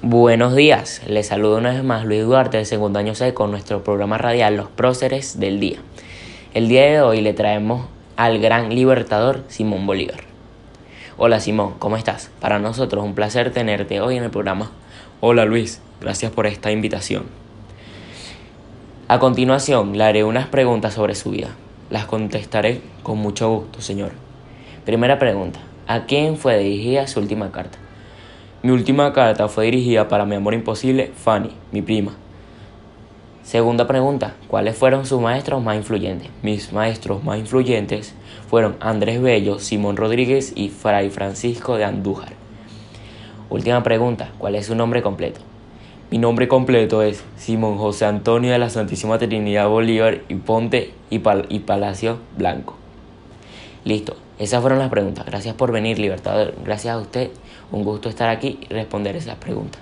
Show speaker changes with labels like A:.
A: Buenos días, les saludo una vez más Luis Duarte de segundo año C con nuestro programa radial Los Próceres del Día. El día de hoy le traemos al gran libertador Simón Bolívar. Hola Simón, ¿cómo estás? Para nosotros un placer tenerte hoy en el programa.
B: Hola Luis, gracias por esta invitación.
A: A continuación le haré unas preguntas sobre su vida. Las contestaré con mucho gusto, señor. Primera pregunta, ¿a quién fue dirigida su última carta?
B: Mi última carta fue dirigida para mi amor imposible, Fanny, mi prima.
A: Segunda pregunta, ¿cuáles fueron sus maestros más influyentes?
B: Mis maestros más influyentes fueron Andrés Bello, Simón Rodríguez y Fray Francisco de Andújar.
A: Última pregunta, ¿cuál es su nombre completo?
B: Mi nombre completo es Simón José Antonio de la Santísima Trinidad Bolívar y Ponte y, y Palacio Blanco.
A: Listo, esas fueron las preguntas. Gracias por venir, Libertador. Gracias a usted. Un gusto estar aquí y responder esas preguntas.